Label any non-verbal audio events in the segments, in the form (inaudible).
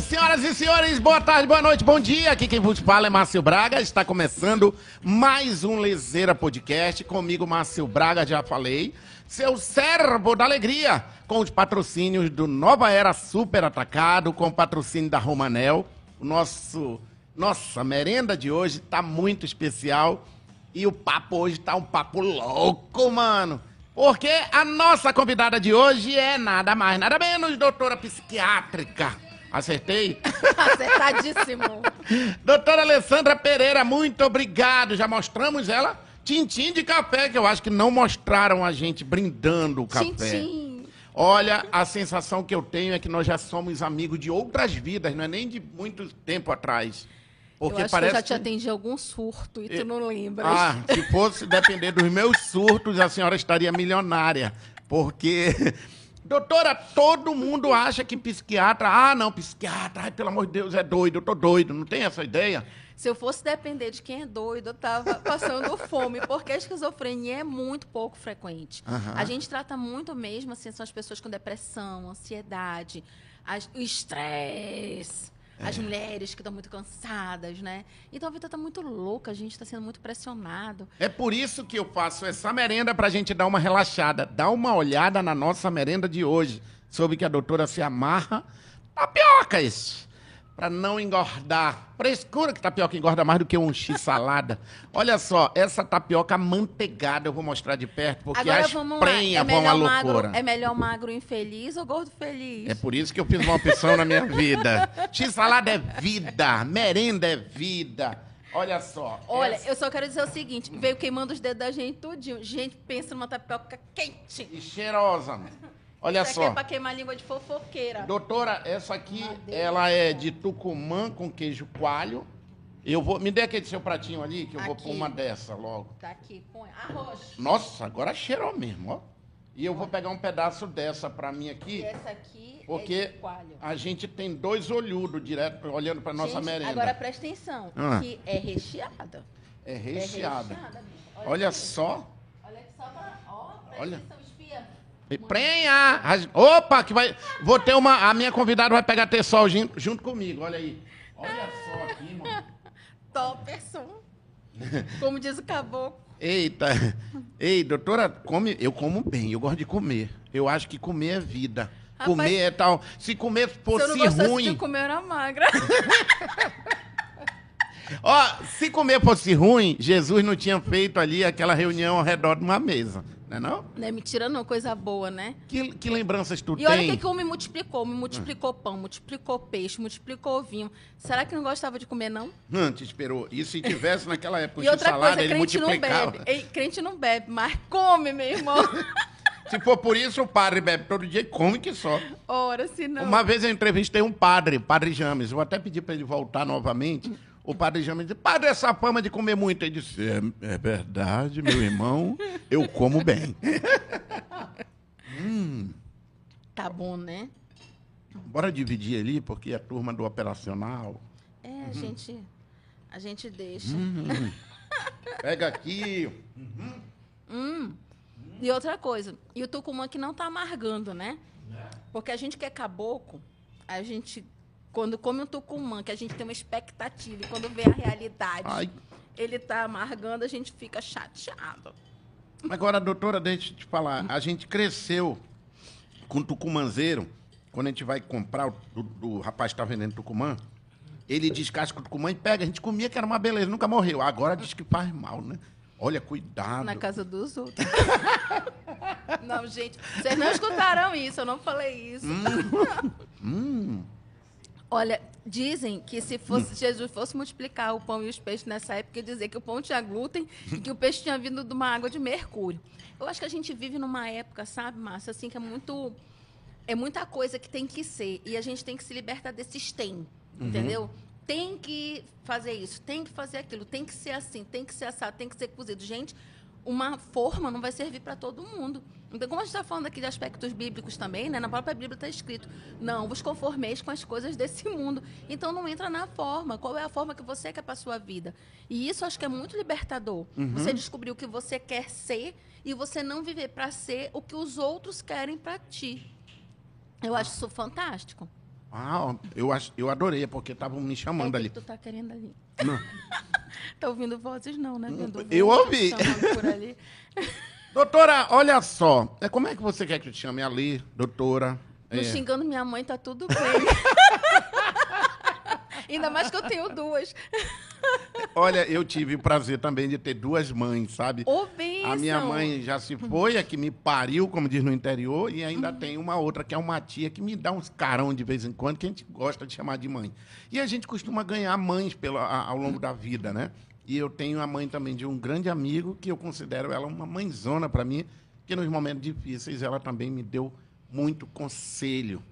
Senhoras e senhores, boa tarde, boa noite, bom dia. Aqui quem vos fala é Márcio Braga. Está começando mais um Lezeira Podcast. Comigo, Márcio Braga, já falei. Seu servo da alegria, com os patrocínios do Nova Era Super Atacado, com o patrocínio da Romanel. O nosso, nossa merenda de hoje tá muito especial. E o papo hoje tá um papo louco, mano. Porque a nossa convidada de hoje é nada mais, nada menos, doutora psiquiátrica. Acertei? (laughs) Acertadíssimo. doutora Alessandra Pereira, muito obrigado. Já mostramos ela? Tintim de café, que eu acho que não mostraram a gente brindando o café. Tintim. Olha, a sensação que eu tenho é que nós já somos amigos de outras vidas, não é nem de muito tempo atrás. Porque eu acho parece que eu já te atendi algum surto e tu não lembras. Ah, se fosse depender dos meus surtos, a senhora estaria milionária. Porque, doutora, todo mundo acha que psiquiatra. Ah, não, psiquiatra, ai, pelo amor de Deus, é doido, eu tô doido. Não tem essa ideia? Se eu fosse depender de quem é doido, eu tava (laughs) passando fome, porque a esquizofrenia é muito pouco frequente. Aham. A gente trata muito mesmo, assim, são as pessoas com depressão, ansiedade, as- o estresse, as É. mulheres que estão muito cansadas, né? Então a vida está muito louca, a gente está sendo muito pressionado. É por isso que eu faço essa merenda pra gente dar uma relaxada. Dá uma olhada na nossa merenda de hoje. Soube que a doutora se amarra tapiocas pra não engordar. Frescura que tapioca engorda mais do que um x-salada. Olha só, essa tapioca amanteigada eu vou mostrar de perto, porque Agora as prenhas É vão à loucura. magro, é melhor magro infeliz ou gordo feliz? É por isso que eu fiz uma opção na minha vida. X-salada é vida, merenda é vida. Olha só. Olha, essa- eu só quero dizer o seguinte: veio queimando os dedos da gente tudinho. Gente, pensa numa tapioca quente. E cheirosa. Olha Isso aqui só. é pra queimar língua de fofoqueira. Doutora, essa aqui, Madeira. ela é de Tucumã com queijo coalho. Eu vou, me dê aquele seu pratinho ali, que eu vou Aqui. pôr uma dessa logo. Tá aqui, põe. Arroz. Nossa, agora cheirou mesmo, ó. E eu vou pegar um pedaço dessa pra mim E aqui, essa aqui porque é de coalho. a gente tem dois olhudos direto olhando pra nossa Gente, merenda. Agora presta atenção, Ah. que é recheada. É É recheada. Olha aqui. só. Olha só pra... Ó, presta Olha. atenção. E Prenha! Opa, que vai. Vou ter uma. A minha convidada vai pegar Tessol jun- junto comigo, olha aí. Olha só aqui, mano. Topperson. Como diz o caboclo. Eita! Ei, doutora, come, eu como bem, eu gosto de comer. Eu acho que comer é vida. Rapaz, comer é tal. Se comer Se eu fosse não ruim. de comer, era magra. Ó, se comer fosse ruim, Jesus não tinha feito ali aquela reunião ao redor de uma mesa. Não é não? Não é mentira não, coisa boa, né? Que, que lembranças tu E olha o tem? que, que o homem multiplicou. Me multiplicou pão, multiplicou peixe, multiplicou vinho. Será que não gostava de comer, não? Hum, te esperou. E se tivesse naquela época e outra salada, coisa, ele crente não multiplicava. bebe. Ei, crente não bebe, mas come, meu irmão. (laughs) Se for por isso, o padre bebe todo dia e come que só. Ora, se não. Uma vez eu entrevistei um padre, o padre James. Vou até pedir para ele voltar novamente. O padre James disse: Padre, essa fama de comer muito. Ele disse: É, é verdade, meu irmão, eu como bem. (laughs) Tá bom, né? Bora dividir ali, porque a turma do operacional. É, Uhum. a gente. A gente deixa. (laughs) Pega aqui. E outra coisa, e o Tucumã que não tá amargando, né? Porque a gente que é caboclo, a gente, quando come um Tucumã, que a gente tem uma expectativa, e quando vê a realidade, Ai. ele tá amargando, a gente fica chateado. Agora, doutora, deixa eu te falar. A gente cresceu com tucumanzeiro. Quando a gente vai comprar, o, o- o rapaz está vendendo tucumã, ele descasca o tucumã e pega. A gente comia que era uma beleza, nunca morreu. Agora diz que faz mal, né? Olha, cuidado. Na casa dos outros. (laughs) não, gente, vocês não escutaram isso, eu não falei isso. Hum, Olha, dizem que se fosse, Jesus fosse multiplicar o pão e os peixes nessa época, ia dizer que o pão tinha glúten e que o peixe tinha vindo de uma água de mercúrio. Eu acho que a gente vive numa época, sabe, Márcia, assim, que é muito. É muita coisa que tem que ser. E a gente tem que se libertar desses tem. Entendeu? Tem que fazer isso, tem que fazer aquilo, tem que ser assim, tem que ser assado, tem que ser cozido. Gente, uma forma não vai servir para todo mundo. Então, como a gente está falando aqui de aspectos bíblicos também, né? Na própria Bíblia está escrito: não vos conformeis com as coisas desse mundo. Então, não entra na forma. Qual é a forma que você quer para sua vida? E isso acho que é muito libertador. Você descobrir o que você quer ser e você não viver para ser o que os outros querem para ti. Eu acho isso fantástico. Ah, eu, ach- eu adorei, porque estavam me É o chamando que ali. tu tá querendo ali. Não. (laughs) Tá ouvindo vozes não, né? Vendo Eu vozes ouvi. chamando por ali. (laughs) Doutora, olha só. É, como é que você quer que eu te chame ali, doutora? Não É. xingando minha mãe, tá tudo bem. (laughs) Ainda mais que eu tenho duas. (laughs) Olha, eu tive o prazer também de ter duas mães, sabe? Ô. A minha mãe já se foi, a que me pariu, como diz no interior, e ainda tem uma outra, que é uma tia, que me dá uns carão de vez em quando, que a gente gosta de chamar de mãe. E a gente costuma ganhar mães pelo, a- ao longo da vida, né? E eu tenho a mãe também de um grande amigo, que eu considero ela uma mãezona para mim, que nos momentos difíceis ela também me deu muito conselho.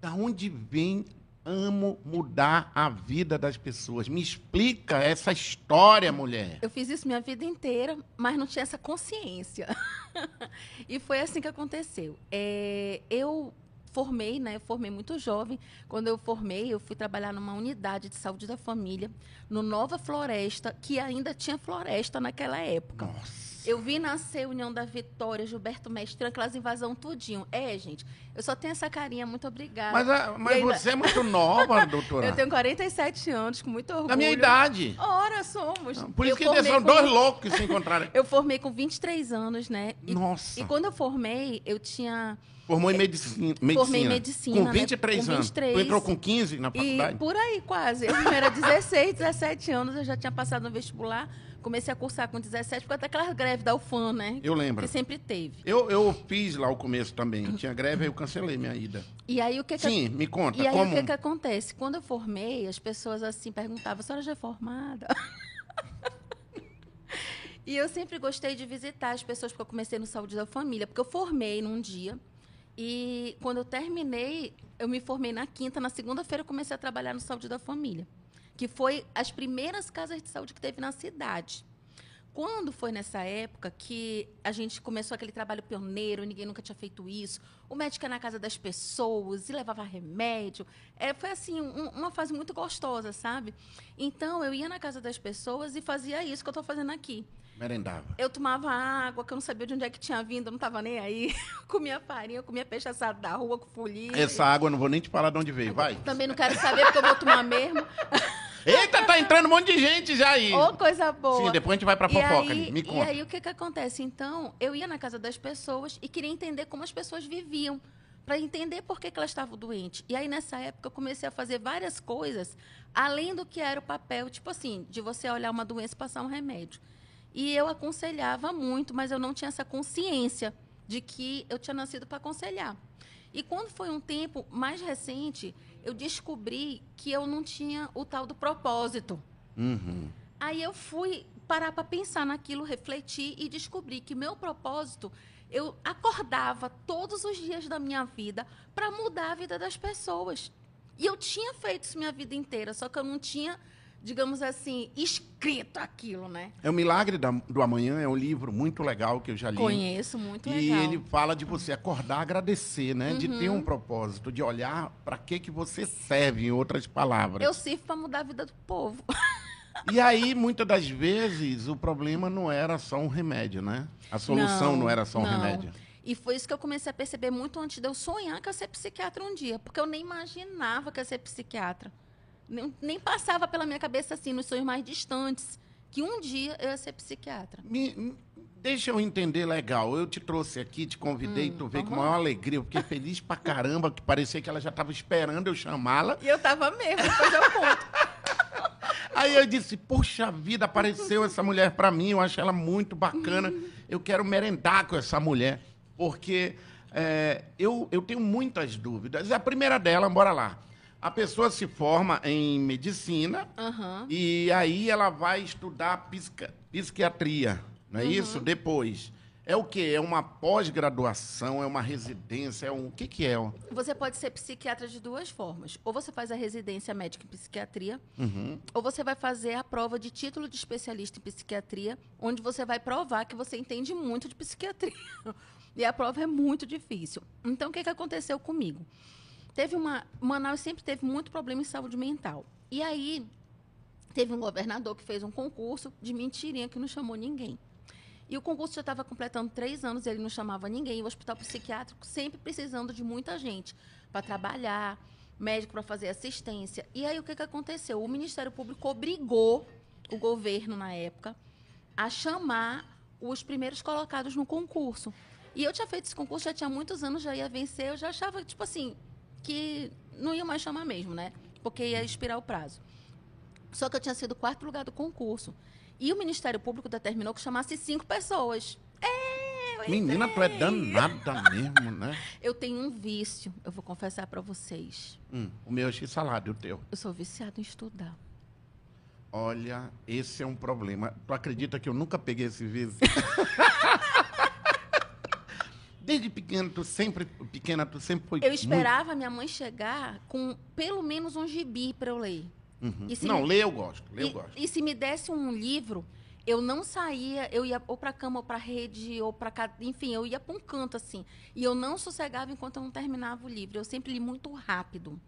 Da onde vem amo mudar a vida das pessoas? Me explica essa história, mulher. Eu fiz isso minha vida inteira, mas não tinha essa consciência. (laughs) e foi assim que aconteceu. É, eu formei, né? Eu formei muito jovem. Quando eu formei, eu fui trabalhar numa unidade de saúde da família, no Nova Floresta, que ainda tinha floresta naquela época. Nossa. Eu vi nascer União da Vitória, Gilberto Mestre, aquelas invasão tudinho. É, gente, eu só tenho essa carinha, muito obrigada. Mas, a- mas ainda- você é muito nova, (laughs) doutora. Eu tenho 47 anos, com muito orgulho. Da minha idade. Ora, somos. Por isso Eu que são com- dois loucos que se encontraram. Eu formei com 23 anos, né? E, Nossa. e quando eu formei, eu tinha. Formou em medicina. medicina. Formei em medicina, Com né? 23 Com anos. 23. Tu entrou com 15 na E faculdade? por aí, quase. Eu era 16, 17 anos, eu já tinha passado no vestibular. Comecei a cursar com 17, porque até aquela greve da UFAM, né? Eu lembro. Que sempre teve. Eu, eu fiz lá o começo também. Tinha greve, aí eu cancelei minha ida. E aí o que que Sim, me conta. E aí como? o que que acontece? Quando eu formei, as pessoas assim perguntavam, a senhora já é formada? (laughs) e eu sempre gostei de visitar as pessoas, porque eu comecei no Saúde da Família, porque eu formei num dia. E quando eu terminei, eu me formei na quinta, na segunda-feira eu comecei a trabalhar no Saúde da Família, que foi as primeiras casas de saúde que teve na cidade. Quando foi nessa época que a gente começou aquele trabalho pioneiro, ninguém nunca tinha feito isso, o médico ia na casa das pessoas e levava remédio. É, foi assim, um- uma fase muito gostosa, sabe? Então eu ia na casa das pessoas e fazia isso que eu estou fazendo aqui. Merendava. Eu tomava água, que eu não sabia de onde é que tinha vindo, eu não estava nem aí. (laughs) comia farinha, comia peixe assado da rua com folia. Essa água, eu não vou nem te falar de onde veio. Vai. Também não quero saber, porque eu vou tomar mesmo. (laughs) Eita, tá entrando um monte de gente já aí. Ô, coisa boa. Sim, depois a gente vai pra E fofoca aí-. Me E conta. aí, o que que acontece? Então, eu ia na casa das pessoas e queria entender como as pessoas viviam, para entender por que, que elas estavam doentes. E aí, nessa época, eu comecei a fazer várias coisas, além do que era o papel, tipo assim, de você olhar uma doença e passar um remédio. E eu aconselhava muito, mas eu não tinha essa consciência de que eu tinha nascido para aconselhar. E quando foi um tempo mais recente, eu descobri que eu não tinha o tal do propósito. Uhum. Aí eu fui parar para pensar naquilo, refletir e descobri que meu propósito, eu acordava todos os dias da minha vida para mudar a vida das pessoas. E eu tinha feito isso minha vida inteira, só que eu não tinha, digamos assim, escrito aquilo, né? É o Milagre da- do Amanhã, é um livro muito legal que eu já li. Conheço, muito E legal. Uhum. ele fala de você acordar, agradecer, né? De ter um propósito, de olhar para que que você serve, em outras palavras. Eu sirvo para mudar a vida do povo. (laughs) E aí, muitas das vezes, o problema não era só um remédio, né? A solução não, era só um não. remédio. E foi isso que eu comecei a perceber muito antes de eu sonhar que eu ia ser psiquiatra um dia, porque eu nem imaginava que eu ia ser psiquiatra. Nem, nem passava pela minha cabeça assim, nos sonhos mais distantes, que um dia eu ia ser psiquiatra. Me- deixa eu entender legal. Eu te trouxe aqui, te convidei, tu veio com maior alegria. Eu fiquei feliz pra caramba, que parecia que ela já estava esperando eu chamá-la. E eu tava mesmo, depois eu conto. Aí eu disse, puxa vida, apareceu essa mulher pra mim, eu acho ela muito bacana. Eu quero merendar com essa mulher, porque é, eu, eu tenho muitas dúvidas. A primeira dela, bora lá. A pessoa se forma em medicina Aham. e aí ela vai estudar psica- psiquiatria, não é isso? Depois. É o quê? É uma pós-graduação, é uma residência, é um... O que que é? Você pode ser psiquiatra de duas formas. Ou você faz a residência médica em psiquiatria, Uhum. ou você vai fazer a prova de título de especialista em psiquiatria, onde você vai provar que você entende muito de psiquiatria. (laughs) E a prova é muito difícil. Então, o que, que aconteceu comigo? Teve uma. Manaus sempre teve muito problema em saúde mental. E aí, teve um governador que fez um concurso de mentirinha que não chamou ninguém. E o concurso já estava completando três anos, ele não chamava ninguém. O hospital psiquiátrico sempre precisando de muita gente para trabalhar. médico para fazer assistência. E aí o que, que aconteceu? O Ministério Público obrigou o governo na época a chamar os primeiros colocados no concurso. E eu tinha feito esse concurso já tinha muitos anos, já ia vencer, eu já achava, tipo assim, que não ia mais chamar mesmo, né? Porque ia expirar o prazo. Só que eu tinha sido quarto lugar do concurso. E o Ministério Público determinou que chamasse cinco pessoas. É, eu Menina, tu é danada mesmo, né? (laughs) Eu tenho um vício, eu vou confessar para vocês. Hum, o meu é x-salada e o teu. Eu sou viciado em estudar. Olha, esse é um problema. Tu acredita que eu nunca peguei esse vício? (laughs) Desde pequeno, tu sempre, pequena, tu sempre foi Eu esperava minha mãe chegar com pelo menos um gibi para eu ler. Uhum. Não, me- ler eu gosto, ler eu E, gosto. e se me desse um livro, eu não saía, eu ia ou para cama ou para rede ou para enfim, eu ia para um canto assim. E eu não sossegava enquanto eu não terminava o livro. Eu sempre li muito rápido.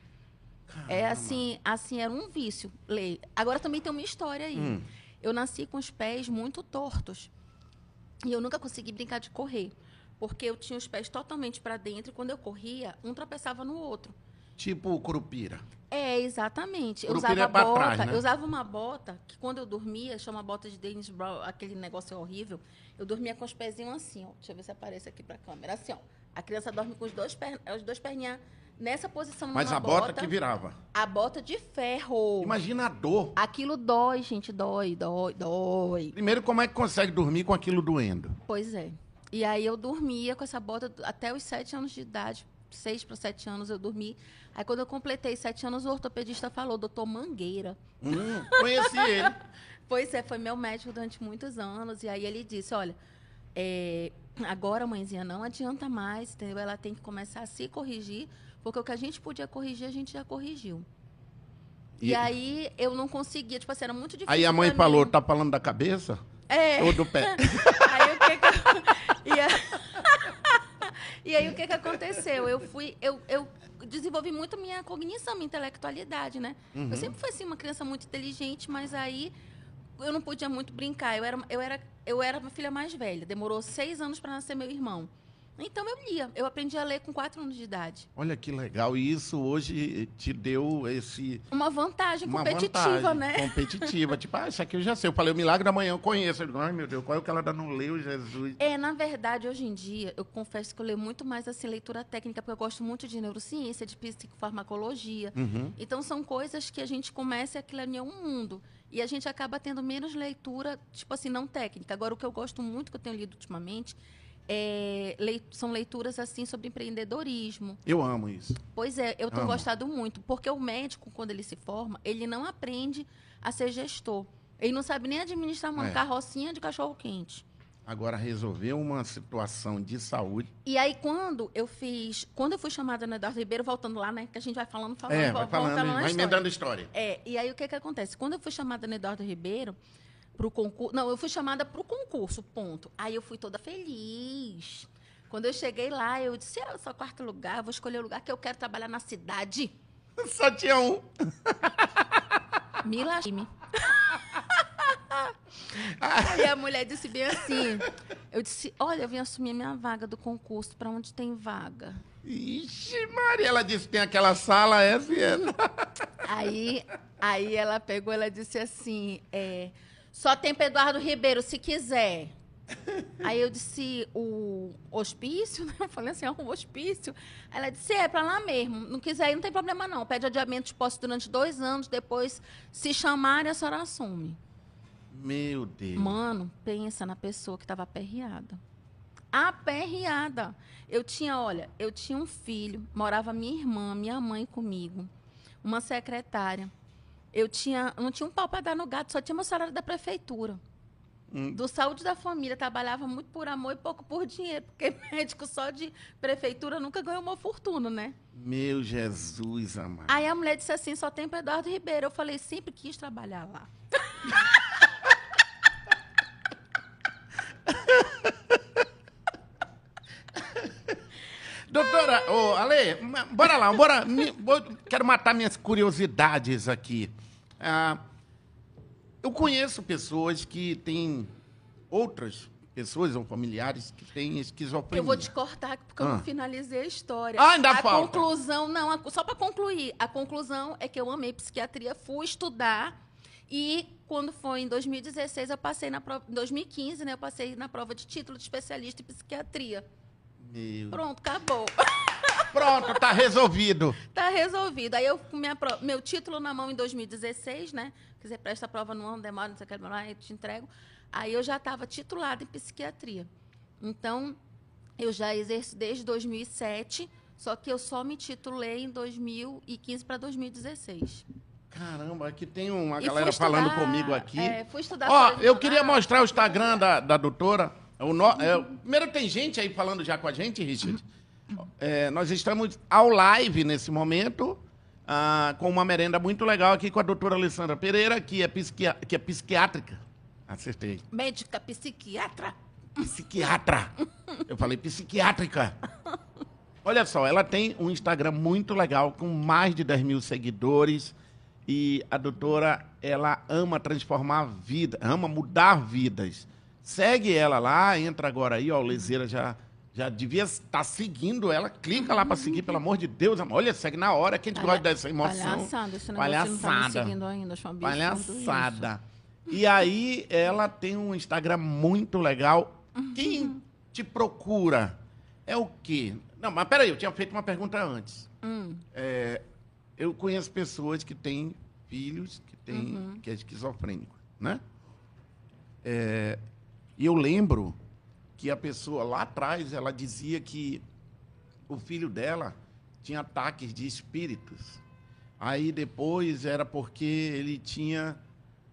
É Caramba. assim, assim era um vício ler. Agora também tem uma história aí. Hum. Eu nasci com os pés muito tortos. E eu nunca consegui brincar de correr, porque eu tinha os pés totalmente para dentro e quando eu corria, um tropeçava no outro. Tipo curupira. É, exatamente. Eu Curupira usava é pra bota, trás, né? eu usava uma bota que quando eu dormia, chama bota de Dennis Brown, aquele negócio horrível. Eu dormia com os pezinhos assim, ó. Deixa eu ver se aparece aqui pra câmera. Assim, ó. A criança dorme com os dois, per... os dois perninhas nessa posição Mas a bota, que virava. A bota de ferro. Imagina a dor. Aquilo dói, gente, dói, dói, dói. Primeiro, como é que consegue dormir com aquilo doendo? Pois é. E aí eu dormia com essa bota até os sete anos de idade. Seis para sete anos eu dormi. Aí quando eu completei sete anos, o ortopedista falou, doutor Mangueira. Hum, conheci ele. (laughs) Pois é, foi meu médico durante muitos anos. E aí ele disse, olha, é, agora, mãezinha, não adianta mais, entendeu? Ela tem que começar a se corrigir, porque o que a gente podia corrigir, a gente já corrigiu. E, E- aí eu não conseguia, tipo assim, era muito difícil. Aí a mãe falou, mim. tá falando da cabeça É. ou do pé? (laughs) Aí o que que... e, a- (laughs) e aí o que que aconteceu? Eu fui, eu, eu desenvolvi muito minha cognição, minha intelectualidade, né? Uhum. Eu sempre fui assim uma criança muito inteligente, mas aí eu não podia muito brincar. Eu era, eu era, eu era uma filha mais velha. Demorou seis anos para nascer meu irmão. Então eu lia. Eu aprendi a ler com quatro anos de idade. Olha que legal. E isso hoje te deu esse. Uma vantagem Uma competitiva, vantagem né? Competitiva. tipo, ah, isso aqui eu já sei. Eu falei, o milagre da manhã eu conheço. Eu digo, ai meu Deus, qual é o que ela ainda não leu, Jesus? É, na verdade, hoje em dia, eu confesso que eu leio muito mais assim, leitura técnica, porque eu gosto muito de neurociência, de psicofarmacologia. Uhum. Então, são coisas que a gente começa aquilo ali é um mundo. E a gente acaba tendo menos leitura, tipo assim, não técnica. Agora, o que eu gosto muito, que eu tenho lido ultimamente, é, lei- são leituras, assim, sobre empreendedorismo. Eu amo isso. Pois é, eu tenho gostado muito, porque o médico, quando ele se forma, ele não aprende a ser gestor. Ele não sabe nem administrar uma É. carrocinha de cachorro-quente. Agora, resolver uma situação de saúde. E aí, quando eu fiz. Quando eu fui chamada no Eduardo Ribeiro, voltando lá, né? Que a gente vai falando, falando, é, vai falando, voltando na vai emendando história. É, e aí o que que acontece? Quando eu fui chamada no Eduardo Ribeiro pro concurso. Não, eu fui chamada pro concurso, ponto. Aí eu fui toda feliz. Quando eu cheguei lá, eu disse: "Ah, eu sou quarto lugar, vou escolher o lugar que eu quero trabalhar na cidade. (laughs) Só tinha um. (laughs) Me lasme. Aí a mulher disse bem assim: eu disse, olha, eu vim assumir a minha vaga do concurso, para onde tem vaga? Ixi, Maria, ela disse tem aquela sala, essa e essa. Aí, aí ela pegou, ela disse assim, é, só tem para Eduardo Ribeiro, se quiser. (laughs) Aí eu disse, o hospício, né? (laughs) Eu falei assim, ah, o hospício. Ela disse, é, para lá mesmo. Não quiser ir, não tem problema não. Pede adiamento de posse durante dois anos, depois, se chamarem, a senhora assume. Meu Deus. Mano, pensa na pessoa que estava aperreada. Aperreada. Eu tinha, olha, eu tinha um filho, morava minha irmã, minha mãe comigo, uma secretária. Eu tinha, não tinha um pau para dar no gato, só tinha meu salário da prefeitura. Hum. Do saúde da família, trabalhava muito por amor e pouco por dinheiro, porque (laughs) médico só de prefeitura nunca ganhou uma fortuna, né? Meu Jesus amado. Aí a mulher disse assim, só tem para Eduardo Ribeiro. Eu falei, sempre quis trabalhar lá. (laughs) Doutora, ô, Ale, ma- bora lá, bora. me- quero matar minhas curiosidades aqui. Ah, eu conheço pessoas que têm outras pessoas ou familiares que têm esquizofrenia. Eu vou te cortar porque eu Ah. não finalizei a história. Ah, ainda a falta. conclusão, não, a- só para concluir, a conclusão é que eu amei psiquiatria, fui estudar e quando foi em 2016 eu passei na prova, em 2015, né, eu passei na prova de título de especialista em psiquiatria. Meu... Pronto, acabou. (laughs) Pronto, tá resolvido. Tá resolvido. Aí eu com meu título na mão em 2016, né? Quer dizer, presta a prova no ano, demora, não sei o que, blá, eu te entrego. Aí eu já estava titulada em psiquiatria. Então, eu já exerço desde 2007, só que eu só me titulei em 2015 para 2016. Caramba, aqui tem uma E galera fui falando estudar, comigo aqui. é, fui estudar Ó, eu queria mostrar o Instagram da, da doutora. O no- é, primeiro, tem gente aí falando já com a gente, Richard. É, nós estamos ao live nesse momento, ah, com uma merenda muito legal aqui com a doutora Alessandra Pereira, que é, psiquia- que é psiquiátrica. Acertei. Médica, psiquiatra. Psiquiatra. Eu falei psiquiátrica. Olha só, ela tem um Instagram muito legal, com mais de 10 mil seguidores. E a doutora, ela ama transformar vida, ama mudar vidas. Segue ela lá, entra agora aí, ó, o Lezeira já, já devia estar seguindo ela. Clica lá para seguir, pelo amor de Deus. amor. Olha, segue na hora, que a gente gosta dessa emoção. Palhaçada, esse negócio não tá me Palhaçada. seguindo ainda, Palhaçada. E aí, ela tem um Instagram muito legal. Quem te procura é o quê? Não, mas peraí, eu tinha feito uma pergunta antes. Hum. É, eu conheço pessoas que têm filhos que, têm, que é esquizofrênico, né? É, e eu lembro que a pessoa lá atrás, ela dizia que o filho dela tinha ataques de espíritos. Aí depois era porque ele tinha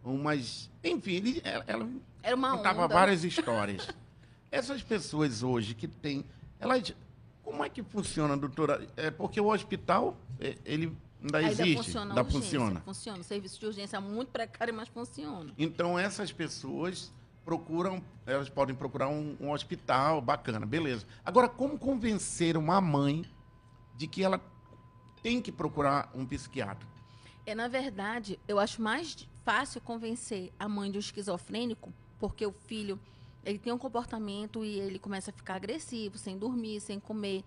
umas. Enfim, ele, ela, Era uma contava onda. várias histórias. (laughs) Essas pessoas hoje que têm. Elas. Como é que funciona, doutora? É porque o hospital, é, ele ainda Ainda existe. funciona a ainda urgência, funciona. Funciona. O serviço de urgência é muito precário, mas funciona. Então essas pessoas procuram, elas podem procurar um, um hospital bacana, beleza. Agora, como convencer uma mãe de que ela tem que procurar um psiquiatra? É, na verdade, eu acho mais fácil convencer a mãe de um esquizofrênico, porque o filho ele tem um comportamento e ele começa a ficar agressivo, sem dormir, sem comer.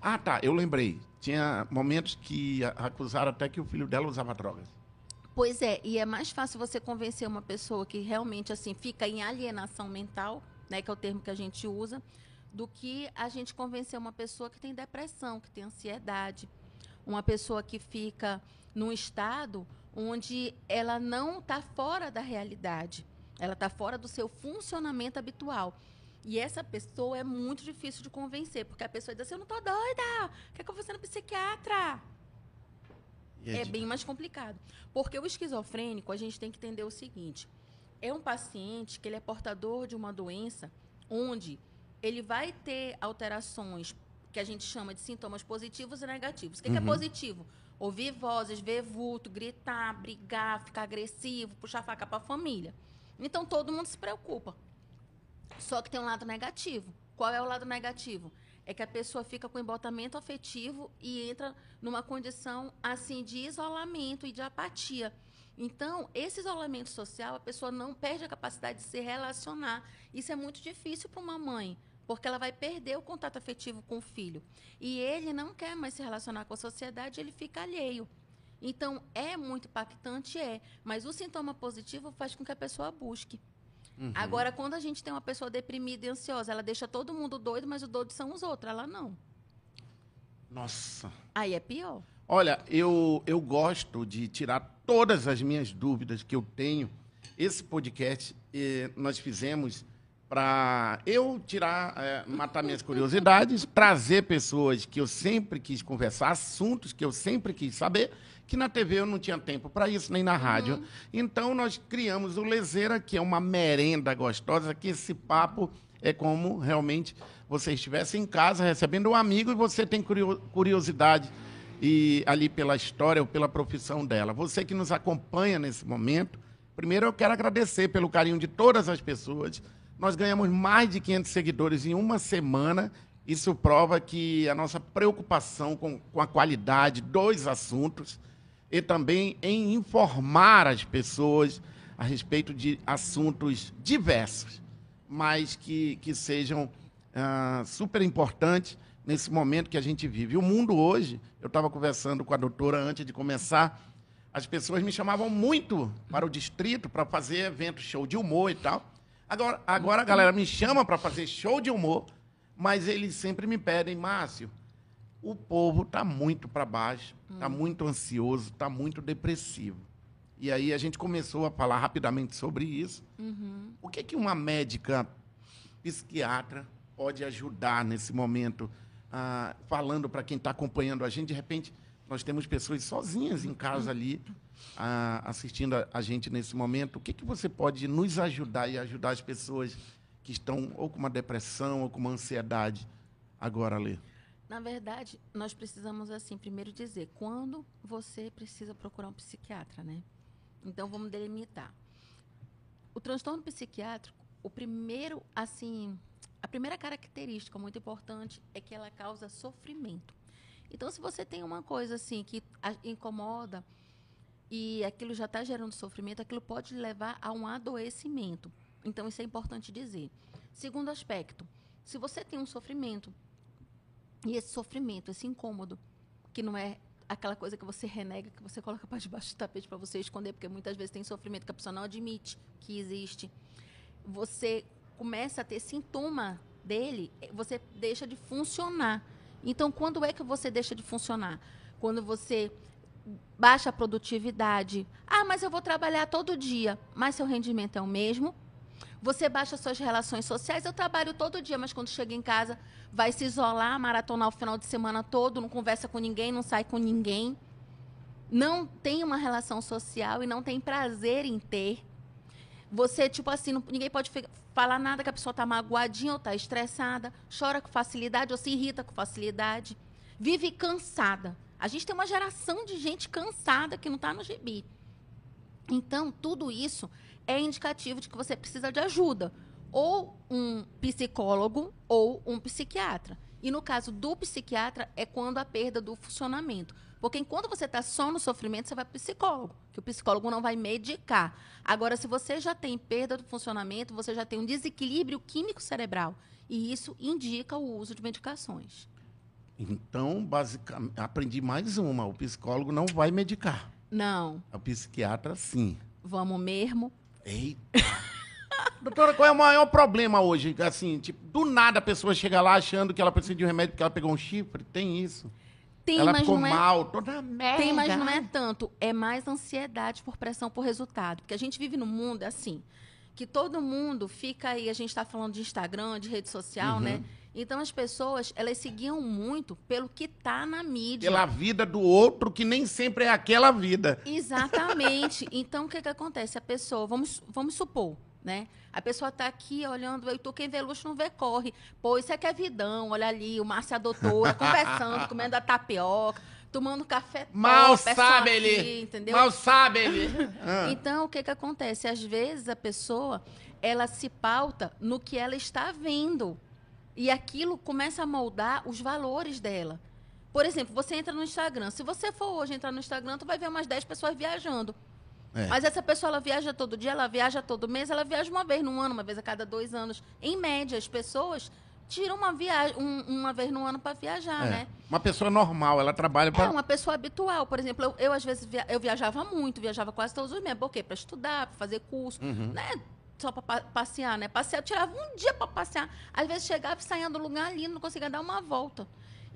Ah, tá, eu lembrei. Tinha momentos que acusaram até que o filho dela usava drogas. Pois é, e é mais fácil você convencer uma pessoa que realmente assim fica em alienação mental, né, que é o termo que a gente usa, do que a gente convencer uma pessoa que tem depressão, que tem ansiedade, uma pessoa que fica num estado onde ela não está fora da realidade, ela está fora do seu funcionamento habitual. E essa pessoa é muito difícil de convencer, porque a pessoa diz assim, eu não tô doida, quer que eu vou ser psiquiatra? É bem mais complicado. Porque o esquizofrênico, a gente tem que entender o seguinte: é um paciente que ele é portador de uma doença onde ele vai ter alterações que a gente chama de sintomas positivos e negativos. O que, que é Uhum. positivo? Ouvir vozes, ver vulto, gritar, brigar, ficar agressivo, puxar faca para a família. Então todo mundo se preocupa. Só que tem um lado negativo. Qual é o lado negativo? É que a pessoa fica com embotamento afetivo e entra numa condição assim de isolamento e de apatia. Então, esse isolamento social, a pessoa não perde a capacidade de se relacionar. Isso é muito difícil para uma mãe, porque ela vai perder o contato afetivo com o filho. E ele não quer mais se relacionar com a sociedade, ele fica alheio. Então, é muito impactante, é. Mas o sintoma positivo faz com que a pessoa busque. Uhum. Agora, quando a gente tem uma pessoa deprimida e ansiosa, ela deixa todo mundo doido, mas os doidos são os outros, ela não. Nossa. Aí é pior. Olha, eu, eu gosto de tirar todas as minhas dúvidas que eu tenho. Esse podcast eh, nós fizemos para eu tirar, eh, matar minhas curiosidades, trazer pessoas que eu sempre quis conversar, assuntos que eu sempre quis saber, que na TV eu não tinha tempo para isso, nem na rádio. Então nós criamos o Lezeira, que é uma merenda gostosa, que esse papo é como realmente você estivesse em casa recebendo um amigo e você tem curio- curiosidade e ali pela história ou pela profissão dela. Você que nos acompanha nesse momento, primeiro eu quero agradecer pelo carinho de todas as pessoas. Nós ganhamos mais de 500 seguidores em uma semana. Isso prova que a nossa preocupação com, com a qualidade dos assuntos e também em informar as pessoas a respeito de assuntos diversos. mas que, que sejam ah, super importantes nesse momento que a gente vive. O mundo hoje, eu estava conversando com a doutora antes de começar, as pessoas me chamavam muito para o distrito para fazer evento, show de humor e tal. Agora, agora a galera me chama para fazer show de humor, mas eles sempre me pedem, Márcio, o povo está muito para baixo, está muito ansioso, está muito depressivo. E aí a gente começou a falar rapidamente sobre isso. O que, que uma médica psiquiatra pode ajudar nesse momento, ah, falando para quem está acompanhando a gente? De repente, nós temos pessoas sozinhas em casa ali, ah, assistindo a, a gente nesse momento. O que, que você pode nos ajudar e ajudar as pessoas que estão ou com uma depressão ou com uma ansiedade agora, Lê? Na verdade, nós precisamos, assim, primeiro dizer quando você precisa procurar um psiquiatra, né? Então, vamos delimitar. O transtorno psiquiátrico, o primeiro, assim, a primeira característica muito importante é que ela causa sofrimento. Então, se você tem uma coisa, assim, que incomoda e aquilo já está gerando sofrimento, aquilo pode levar a um adoecimento. Então, isso é importante dizer. Segundo aspecto, se você tem um sofrimento e esse sofrimento, esse incômodo, que não é aquela coisa que você renega, que você coloca para debaixo do tapete para você esconder, porque muitas vezes tem sofrimento que a pessoa não admite que existe. Você começa a ter sintoma dele, você deixa de funcionar. Então, quando é que você deixa de funcionar? Quando você baixa a produtividade. Ah, mas eu vou trabalhar todo dia, mas seu rendimento é o mesmo. Você baixa suas relações sociais. Eu trabalho todo dia, mas quando chega em casa, vai se isolar, maratonar o final de semana todo, não conversa com ninguém, não sai com ninguém. Não tem uma relação social e não tem prazer em ter. Você, tipo assim, não- ninguém pode falar nada que a pessoa está magoadinha ou está estressada, chora com facilidade ou se irrita com facilidade, vive cansada. A gente tem uma geração de gente cansada que não está no gibi. Então, tudo isso é indicativo de que você precisa de ajuda. Ou um psicólogo ou um psiquiatra. E no caso do psiquiatra, é quando a perda do funcionamento. Porque enquanto você está só no sofrimento, você vai para o psicólogo, que o psicólogo não vai medicar. Agora, se você já tem perda do funcionamento, você já tem um desequilíbrio químico cerebral. E isso indica o uso de medicações. Então, basicamente, aprendi mais uma. O psicólogo não vai medicar. Não, O psiquiatra, sim. vamos mesmo. Eita! Doutora, qual é o maior problema hoje? Assim, tipo, do nada a pessoa chega lá achando que ela precisa de um remédio porque ela pegou um chifre. Tem isso. Tem, ela mas ficou não é mal, toda merda. Tem, mas não é tanto. É mais ansiedade por pressão por resultado. Porque a gente vive num mundo assim, que todo mundo fica aí, a gente está falando de Instagram, de rede social, Uhum. né? Então as pessoas, elas seguiam muito pelo que tá na mídia. Pela vida do outro, que nem sempre é aquela vida. Exatamente. Então, o que, que acontece? A pessoa, vamos, vamos supor, né? A pessoa está aqui olhando, eu tô quem vê luxo não vê corre. Pô, isso aqui é vidão, olha ali, o Márcio a doutora, (laughs) conversando, comendo a tapioca, tomando café top, Mal é só sabe aqui, ele. entendeu? Mal sabe ele. (laughs) Ah. Então, o que, que acontece? Às vezes a pessoa ela se pauta no que ela está vendo. E aquilo começa a moldar os valores dela. Por exemplo, você entra no Instagram. Se você for hoje entrar no Instagram, tu vai ver umas 10 pessoas viajando. É. Mas essa pessoa, ela viaja todo dia, ela viaja todo mês, ela viaja uma vez no ano, uma vez a cada dois anos. Em média, as pessoas tiram uma viagem, um- uma vez no ano para viajar, É. né? Uma pessoa normal, ela trabalha É para. uma pessoa habitual. Por exemplo, eu, eu, às vezes via- eu viajava muito, viajava quase todos os meses. Por quê? Para estudar, para fazer curso, Uhum. né? Só para passear, né? Passear, eu tirava um dia para passear. Às vezes chegava e saía do lugar lindo, não conseguia dar uma volta.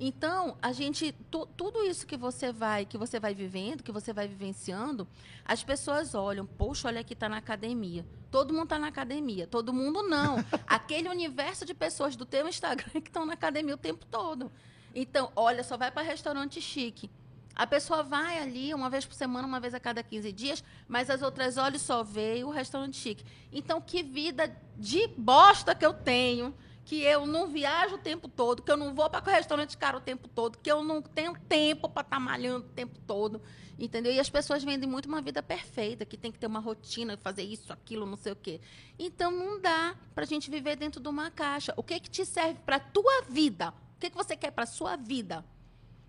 Então, a gente, tu- tudo isso que você vai, que você vai vivendo, que você vai vivenciando, as pessoas olham, poxa, olha aqui tá na academia. Todo mundo tá na academia, todo mundo não. (laughs) Aquele universo de pessoas do teu Instagram (laughs) que estão na academia o tempo todo. Então, olha, só vai para restaurante chique. A pessoa vai ali uma vez por semana, uma vez a cada 15 dias, mas as outras olham e só vê o restaurante chique. Então, que vida de bosta que eu tenho, que eu não viajo o tempo todo, que eu não vou para o restaurante caro o tempo todo, que eu não tenho tempo para estar malhando o tempo todo, entendeu? E as pessoas vendem muito uma vida perfeita, que tem que ter uma rotina, fazer isso, aquilo, não sei o quê. Então, não dá para a gente viver dentro de uma caixa. O que que te serve para tua vida? O que, que você quer para sua vida?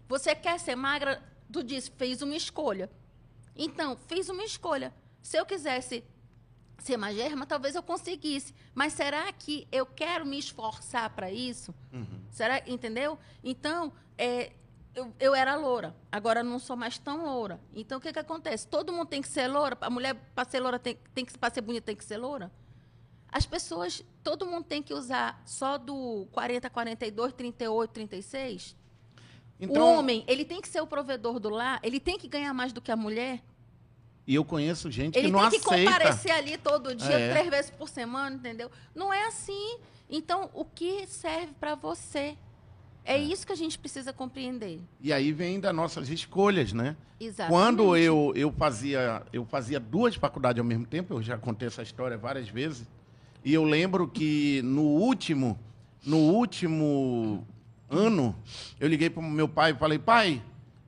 Você quer ser magra? Tu disse, fez uma escolha. Então, fiz uma escolha. Se eu quisesse ser magerma, talvez eu conseguisse. Mas será que eu quero me esforçar para isso? Uhum. Será, entendeu? Então, é, eu, eu era loura, agora não sou mais tão loura. Então, o que, que acontece? Todo mundo tem que ser loura? A mulher, para ser loura, tem, tem que, para ser bonita, tem que ser loura? As pessoas, todo mundo tem que usar só do 40, 42, 38, 36? Então, o homem, ele tem que ser o provedor do lar, ele tem que ganhar mais do que a mulher, E eu conheço gente ele que não tem que aceita. comparecer ali todo dia, É. três vezes por semana, entendeu? Não é assim. Então, o que serve para você? É, isso que a gente precisa compreender. E aí vem das nossas escolhas, né? Exatamente. Quando eu, eu, fazia, eu fazia duas faculdades ao mesmo tempo, eu já contei essa história várias vezes, e eu lembro que no último, no último ano, eu liguei para o meu pai e falei, pai,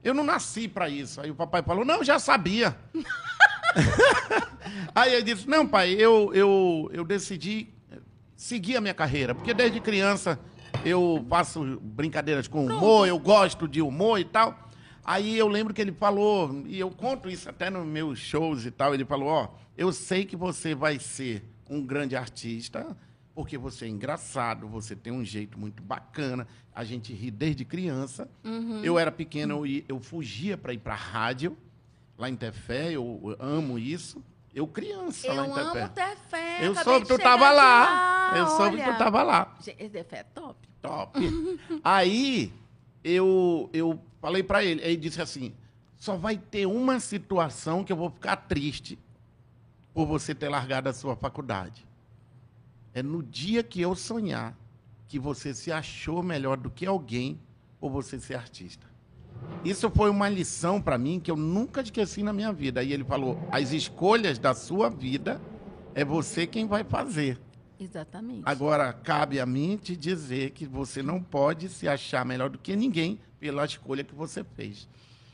eu não nasci para isso. Aí o papai falou, não, já sabia. (laughs) Aí eu disse, não, pai, eu, eu, eu decidi seguir a minha carreira, porque desde criança eu faço brincadeiras com humor, eu gosto de humor e tal. Aí eu lembro que ele falou, e eu conto isso até nos meus shows e tal, ele falou, ó, eu sei que você vai ser um grande artista, porque você é engraçado, você tem um jeito muito bacana, a gente ri desde criança. Eu era pequeno, eu, eu fugia para ir para rádio, lá em Tefé, eu amo isso. Eu criança lá em Eu Tefé. amo Tefé. Eu acabei soube que tu tava de lá. Eu soube que tu tava lá. Tefé é top. Top. (laughs) Aí eu, eu falei pra ele, ele disse assim: só vai ter uma situação que eu vou ficar triste por você ter largado a sua faculdade. É no dia que eu sonhar que você se achou melhor do que alguém por você ser artista. Isso foi uma lição pra mim que eu nunca esqueci na minha vida. Aí ele falou: as escolhas da sua vida é você quem vai fazer. Exatamente. Agora, cabe a mim te dizer que você não pode se achar melhor do que ninguém pela escolha que você fez.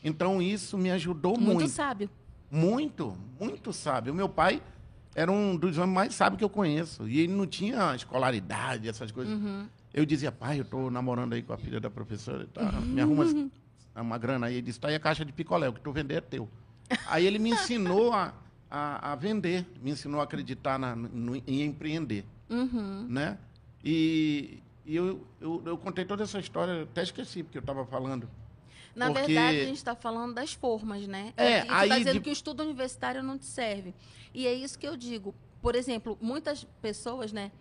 Então, isso me ajudou Muito muito. sábio. Muito, muito sábio. O meu pai era um dos homens mais sábios que eu conheço. E ele não tinha escolaridade, essas coisas. Uhum. Eu dizia, pai, eu estou namorando aí com a filha da professora. Tá, Me arruma (laughs) uma grana aí. Ele disse, tá aí a caixa de picolé, o que tu vender é teu. (laughs) Aí ele me ensinou a, a, a vender, me ensinou a acreditar na, no, em empreender Uhum. né? E, e eu, eu, eu contei toda essa história, até esqueci porque eu estava falando. Na Porque- verdade, a gente está falando das formas, né? É, e tu aí tá dizendo de- que o estudo universitário não te serve. E é isso que eu digo. Por exemplo, muitas pessoas, né,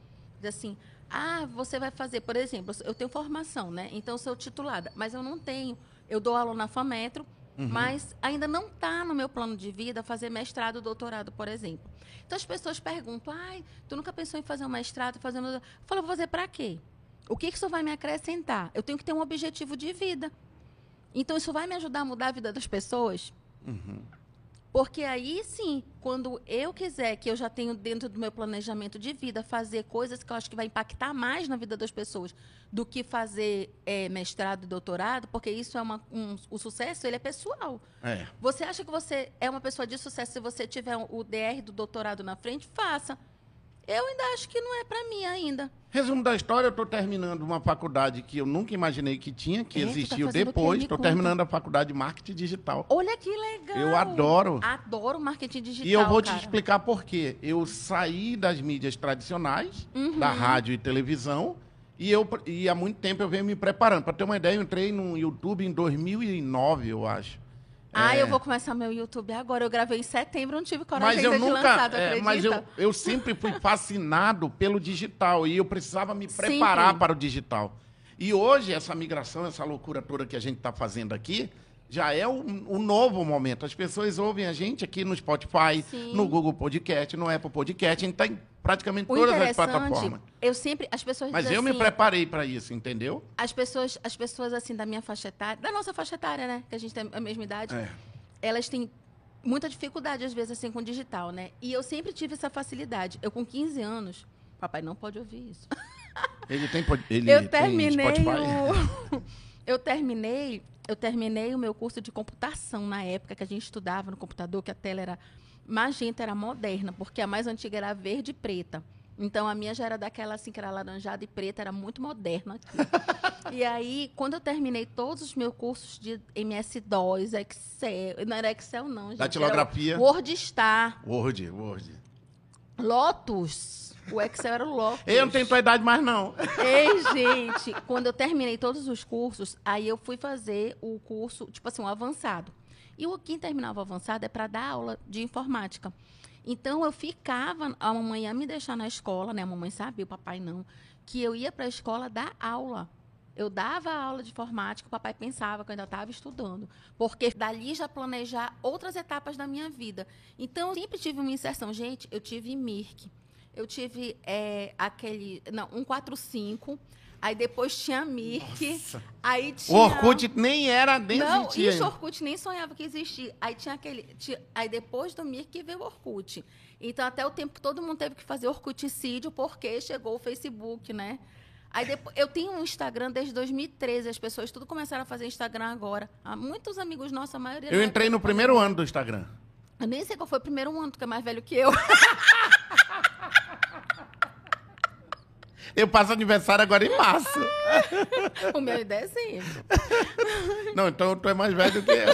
dizem assim, ah, você vai fazer, por exemplo, eu tenho formação, né? Então, eu sou titulada, mas eu não tenho. Eu dou aula na FAMetro, Uhum. mas ainda não está no meu plano de vida fazer mestrado, doutorado, por exemplo. Então, as pessoas perguntam, ai, tu nunca pensou em fazer um mestrado, fazer um... Eu falo, vou fazer para quê? O que que isso vai me acrescentar? Eu tenho que ter um objetivo de vida. Então, isso vai me ajudar a mudar a vida das pessoas? Porque aí sim, quando eu quiser, que eu já tenho dentro do meu planejamento de vida, fazer coisas que eu acho que vai impactar mais na vida das pessoas do que fazer eh, mestrado e doutorado, porque isso é uma, um, o sucesso, ele é pessoal. É. Você acha que você é uma pessoa de sucesso se você tiver o DR do doutorado na frente? Faça. Eu ainda acho que não é para mim ainda. Resumo da história, eu estou terminando uma faculdade que eu nunca imaginei que tinha, que É, tá existiu quê? depois. Estou terminando a faculdade de marketing digital. Olha que legal. Eu adoro. Adoro marketing digital. E eu vou te cara. explicar por quê. Eu saí das mídias tradicionais, Uhum. da rádio e televisão, e, eu, e há muito tempo eu venho me preparando. Para ter uma ideia, eu entrei no YouTube em 2009, eu acho. Ah, É. eu vou começar meu YouTube agora. Eu gravei em setembro, não tive coragem Mas eu ainda de nunca. lançar, tu é, acredita? mas eu, eu sempre fui fascinado pelo digital e eu precisava me preparar Sempre. para o digital. E hoje, essa migração, essa loucura toda que a gente está fazendo aqui, já é o, o novo momento. As pessoas ouvem a gente aqui no Spotify, Sim. no Google Podcast, no Apple Podcast, a gente está em praticamente O todas as plataformas. eu sempre, as pessoas Mas eu me assim, preparei para isso, entendeu? as pessoas, as pessoas assim da minha faixa etária, da nossa faixa etária, né, que a gente tem a mesma idade, É. elas têm muita dificuldade às vezes assim com o digital, né? E eu sempre tive essa facilidade. Eu com 15 anos, papai não pode ouvir isso. (laughs) Ele tem, ele eu tem terminei Spotify. o (laughs) eu terminei eu terminei o meu curso de computação na época que a gente estudava no computador que a tela era magenta era moderna porque a mais antiga era verde e preta então a minha já era daquela assim que era laranjada e preta era muito moderna aqui. (laughs) e aí quando eu terminei todos os meus cursos de MS DOS Excel não era Excel não gente, Datilografia. WordStar Word, Word. Lotus. O Excel era o Lotus. Eu não tenho tua idade mais, não. Ei, (laughs) gente, quando eu terminei todos os cursos, aí eu fui fazer o curso, tipo assim, um avançado. E o quem terminava avançado é para dar aula de informática. Então eu ficava, a mamãe ia me deixar na escola, né? A mamãe sabia, o papai não, que eu ia para a escola dar aula. Eu dava aula de informática, o papai pensava que eu ainda estava estudando, porque dali já planejar outras etapas da minha vida. Então, eu sempre tive uma inserção. Gente, eu tive MIRC, eu tive é, aquele, não, 145, aí depois tinha Nossa. aí tinha... O Orkut nem era, nem Não, existia. isso, ainda. Orkut nem sonhava que existia. Aí tinha aquele. tinha- aí depois do Mirk veio o Orkut. Então, até o tempo que todo mundo teve que fazer Orkuticídio, porque chegou o Facebook, né? Aí depois, eu tenho um Instagram desde 2013, as pessoas tudo começaram a fazer Instagram agora. Há muitos amigos nossos, a maioria. Eu na entrei no primeiro ano do Instagram. Eu nem sei qual foi o primeiro ano, tu que é mais velho que eu. (laughs) Eu passo aniversário agora em março. o meu é dezembro. Não, então tu é mais velho que eu.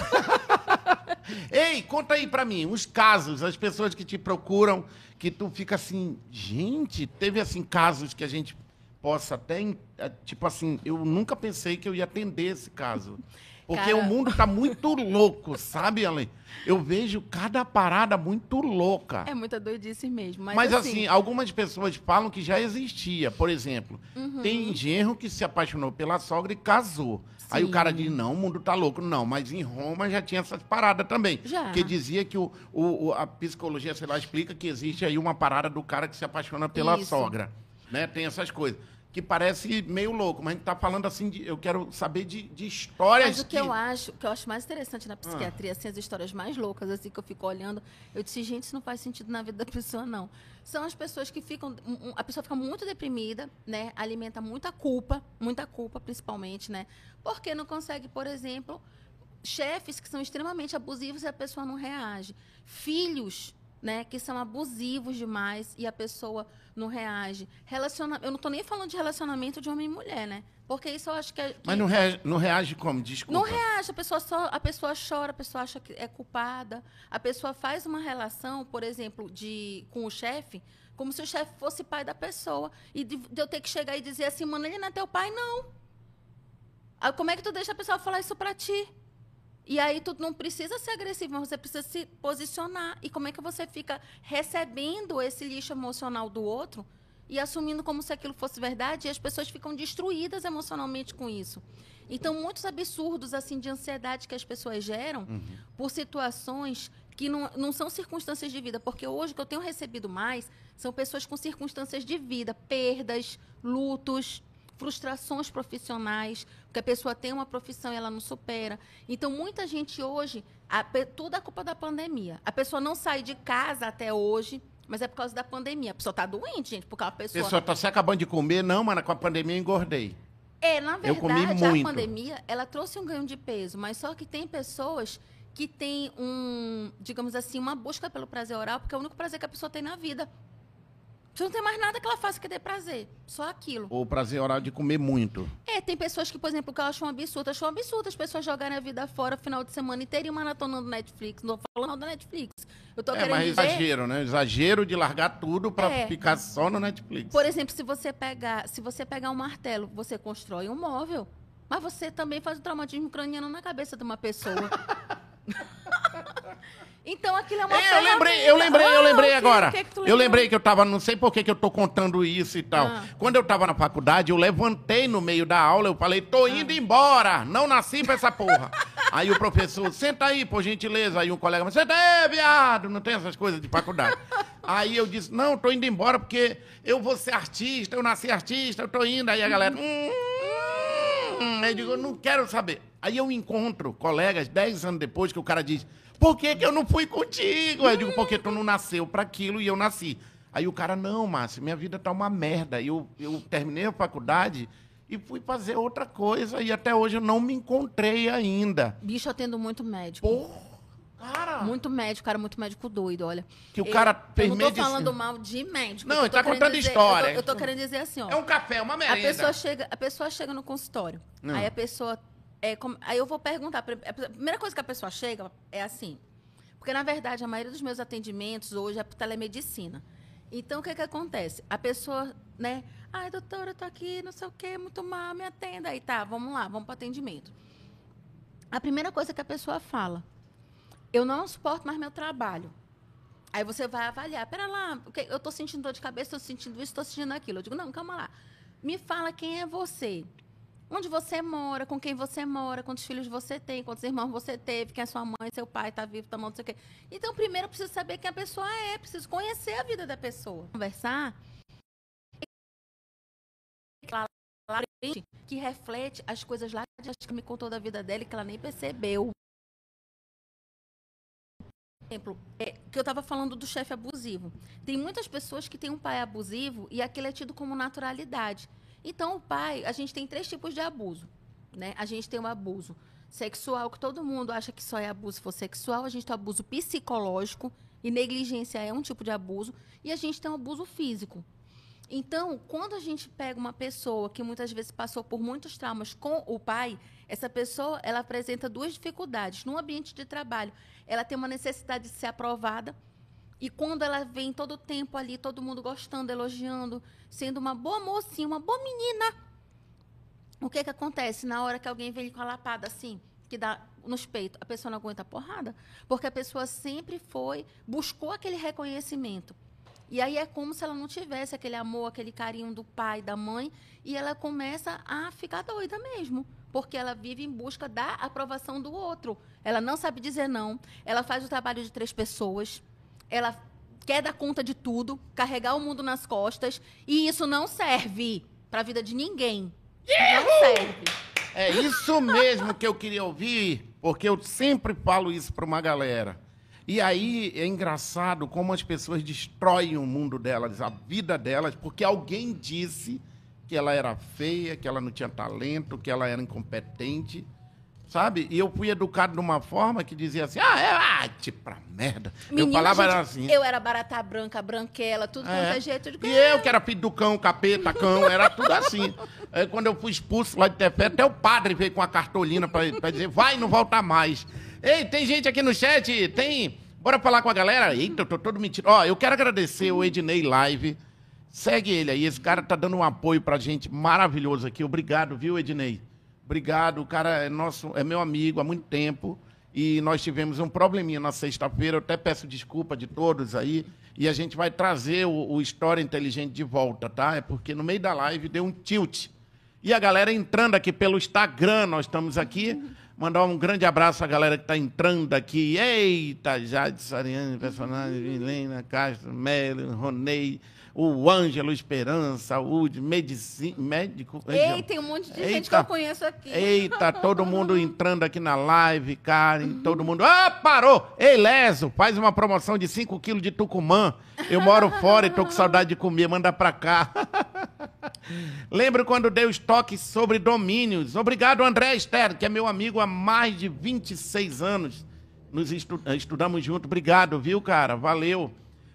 Ei, conta aí pra mim, os casos, as pessoas que te procuram, que tu fica assim, gente, teve assim casos que a gente possa até, eh, tipo assim, eu nunca pensei que eu ia atender esse caso. Porque Cara- o mundo tá muito louco, sabe, Ale? Eu vejo cada parada muito louca. É muita doidice mesmo. Mas, Mas, assim, assim, algumas pessoas falam que já existia. Por exemplo, Uhum. tem genro que se apaixonou pela sogra e casou. Aí o Sim. cara diz, não, o mundo tá louco. Não, mas em Roma já tinha essas paradas também. Já. Porque dizia que o- o- a psicologia, sei lá, explica que existe aí uma parada do cara que se apaixona pela Isso. sogra. Né? Tem essas coisas. Que parece meio louco, mas a gente tá falando assim, de, eu quero saber de, de histórias Mas o que eu acho, o que eu acho mais interessante na psiquiatria, assim, as histórias mais loucas, assim, que eu fico olhando, eu disse, gente, isso não faz sentido na vida da pessoa, não. São as pessoas que ficam. A pessoa fica muito deprimida, né? Alimenta muita culpa, muita culpa, principalmente, né? Porque não consegue, por exemplo, chefes que são extremamente abusivos e a pessoa não reage. Filhos, né, que são abusivos demais e a pessoa não reage. Relaciona... Eu não estou nem falando de relacionamento de homem e mulher, né? Porque isso eu acho que é. que- Mas não reage, não reage como? Desculpa. não reage, a pessoa só, a pessoa chora, a pessoa acha que é culpada, a pessoa faz uma relação, por exemplo, de com o chefe, como se o chefe fosse pai da pessoa e de, de eu ter que chegar e dizer assim, mano, ele não é teu pai não. Como é que tu deixa a pessoa falar isso pra ti? E aí tu não precisa ser agressivo, mas você precisa se posicionar. E como é que você fica recebendo esse lixo emocional do outro e assumindo como se aquilo fosse verdade? E as pessoas ficam destruídas emocionalmente com isso. Então, muitos absurdos assim de ansiedade que as pessoas geram por situações que não, não são circunstâncias de vida. Porque hoje o que eu tenho recebido mais são pessoas com circunstâncias de vida, perdas, lutos, frustrações profissionais, porque a pessoa tem uma profissão e ela não supera. Então, muita gente hoje, a tudo é culpa da pandemia. A pessoa não sai de casa até hoje, mas é por causa da pandemia. A pessoa está doente, gente, porque a A pessoa. pessoa tá se acabando de comer, não, mas com a pandemia eu engordei. É, na verdade, a pandemia, ela trouxe um ganho de peso, mas só que tem pessoas que têm um, digamos assim, uma busca pelo prazer oral, porque é o único prazer que a pessoa tem na vida. Você não tem mais nada que ela faça que dê prazer, só aquilo. O prazer oral de comer muito. É, tem pessoas que, por exemplo, que eu acho um absurdo, acho um absurdo as pessoas jogarem a vida fora final de semana inteiro e maratonando Netflix. Não falando da Netflix. Eu tô é, querendo mas dizer... exagero, né? Exagero de largar tudo pra É. ficar só no Netflix. Por exemplo, se você pegar, se você pegar um martelo, você constrói um móvel, mas você também faz o traumatismo craniano na cabeça de uma pessoa. (laughs) então aquilo é uma É, eu lembrei, eu lembrei, eu Ah, lembrei o quê? agora. Que que tu eu lembrei que eu tava, não sei por que que eu tô contando isso e tal. Ah. Quando eu tava na faculdade, eu levantei no meio da aula, eu falei, Ah. tô indo embora, não nasci pra essa porra. (laughs) aí o professor, senta aí, por gentileza. Aí um colega, senta aí, viado, não tem essas coisas de faculdade. (laughs) aí eu disse, não, tô indo embora porque eu vou ser artista, eu nasci artista, eu tô indo. Aí a galera, hum, Aí eu digo, eu não quero saber. Aí eu encontro colegas, 10 anos depois, que o cara diz, por que, que eu não fui contigo? Aí eu digo, porque tu não nasceu para aquilo e eu nasci. Aí o cara, não, Márcio, minha vida tá uma merda. E Eu, eu terminei a faculdade e fui fazer outra coisa e até hoje eu não me encontrei ainda. Bicho, eu atendo muito médico. Porra, cara. Muito médico, cara, muito médico doido, olha. Que o Eu- cara Eu fez não tô medicina. falando mal de médico. Não, eu ele tá contando dizer- história. Eu tô, eu tô querendo dizer assim, ó. É um café, uma A merenda. pessoa chega, a pessoa chega no consultório. Hum. Aí a pessoa é como- aí eu vou perguntar, pri- a primeira coisa que a pessoa chega é assim. Porque na verdade a maioria dos meus atendimentos hoje é por telemedicina. Então, o que que acontece? A pessoa, né? Ai, doutora, eu tô aqui, não sei o quê, muito mal, me atenda. Aí tá, vamos lá, vamos para atendimento. A primeira coisa que a pessoa fala, eu não suporto mais meu trabalho. Aí você vai avaliar, pera lá, eu estou sentindo dor de cabeça, estou sentindo isso, estou sentindo aquilo. Eu digo, não, calma lá. Me fala quem é você. Onde você mora, com quem você mora, quantos filhos você tem, quantos irmãos você teve, quem é sua mãe, seu pai, está vivo, está morto, não sei o quê. Então, primeiro eu preciso saber quem a pessoa é, preciso conhecer a vida da pessoa. Conversar que reflete as coisas lá que me contou da vida dela e que ela nem percebeu. Exemplo, é, que eu estava falando do chefe abusivo. Tem muitas pessoas que têm um pai abusivo e aquilo é tido como naturalidade. Então, o pai, a gente tem três tipos de abuso. Né? A gente tem o abuso sexual, que todo mundo acha que só é abuso se for sexual. A gente tem o abuso psicológico, e negligência é um tipo de abuso. E a gente tem o abuso físico. Então, quando a gente pega uma pessoa que muitas vezes passou por muitos traumas com o pai, essa pessoa ela apresenta duas dificuldades. No ambiente de trabalho, ela tem uma necessidade de ser aprovada. E quando ela vem todo o tempo ali, todo mundo gostando, elogiando, sendo uma boa mocinha, uma boa menina, o que, que acontece? Na hora que alguém vem com a lapada assim, que dá nos peitos, a pessoa não aguenta a porrada, porque a pessoa sempre foi, buscou aquele reconhecimento. E aí é como se ela não tivesse aquele amor, aquele carinho do pai, da mãe, e ela começa a ficar doida mesmo, porque ela vive em busca da aprovação do outro. Ela não sabe dizer não, ela faz o trabalho de três pessoas, ela quer dar conta de tudo, carregar o mundo nas costas, e isso não serve para a vida de ninguém. Não serve. É isso mesmo que eu queria ouvir, porque eu sempre falo isso para uma galera. E aí é engraçado como as pessoas destroem o mundo delas, a vida delas, porque alguém disse que ela era feia, que ela não tinha talento, que ela era incompetente, sabe? E eu fui educado de uma forma que dizia assim: ah, é, ah, tipo, pra merda. Menina, eu falava gente, assim. Eu era barata branca, branquela, tudo É. quanto é jeito. Eu digo, E eu que era filho do cão, capeta, cão, era tudo assim. (laughs) Aí, quando eu fui expulso lá de Tefé, até o padre veio com a cartolina pra, pra dizer, vai, não volta mais. Ei, tem gente aqui no chat, tem... Bora falar com a galera? Eita, eu tô todo mentindo. Ó, eu quero agradecer o Ednei Live. Segue ele aí, esse cara tá dando um apoio pra gente maravilhoso aqui. Obrigado, viu, Ednei? Obrigado, o cara é nosso, é meu amigo há muito tempo. E nós tivemos um probleminha na sexta-feira. Eu até peço desculpa de todos aí. E a gente vai trazer o, o História Inteligente de volta, tá? É porque no meio da live deu um tilt. E a galera entrando aqui pelo Instagram, nós estamos aqui. Mandar um grande abraço à galera que está entrando aqui. Eita, Jade Sariane, personagem, Helena, Castro, Melo, Ronei, o Ângelo Esperança, o Medici, médico. Ei, tem um monte de gente que Eita. eu conheço aqui. Eita, todo mundo (laughs) entrando aqui na live, Karen, todo mundo. Ah, parou! Ei, Leso, faz uma promoção de 5 quilos de Tucumã. Eu moro (laughs) fora e tô com saudade de comer, manda pra cá. (laughs) Lembro quando dei os toques sobre domínios. Obrigado, André Esther, que é meu amigo há mais de 26 anos. Nos estu- estudamos junto. Obrigado, viu, cara? Valeu.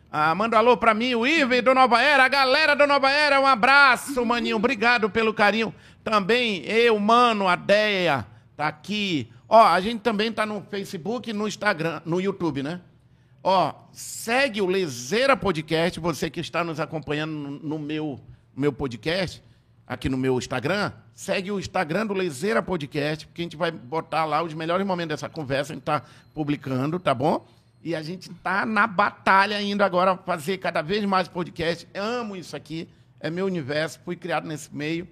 Ah, manda um alô pra mim, o Ive do Nova Era, a galera do Nova Era, um abraço, maninho. Obrigado pelo carinho. Também eu, mano, a Deia, tá aqui. Ó, a gente também tá no Facebook no Instagram, no YouTube, né? Ó, segue o Lezeira Podcast, você que está nos acompanhando no, meu, meu podcast, aqui no meu Instagram, segue o Instagram do Lezeira Podcast, porque a gente vai botar lá os melhores momentos dessa conversa, a gente está publicando, tá bom? E a gente tá na batalha indo agora fazer cada vez mais podcast. Amo isso aqui, é meu universo, fui criado nesse meio.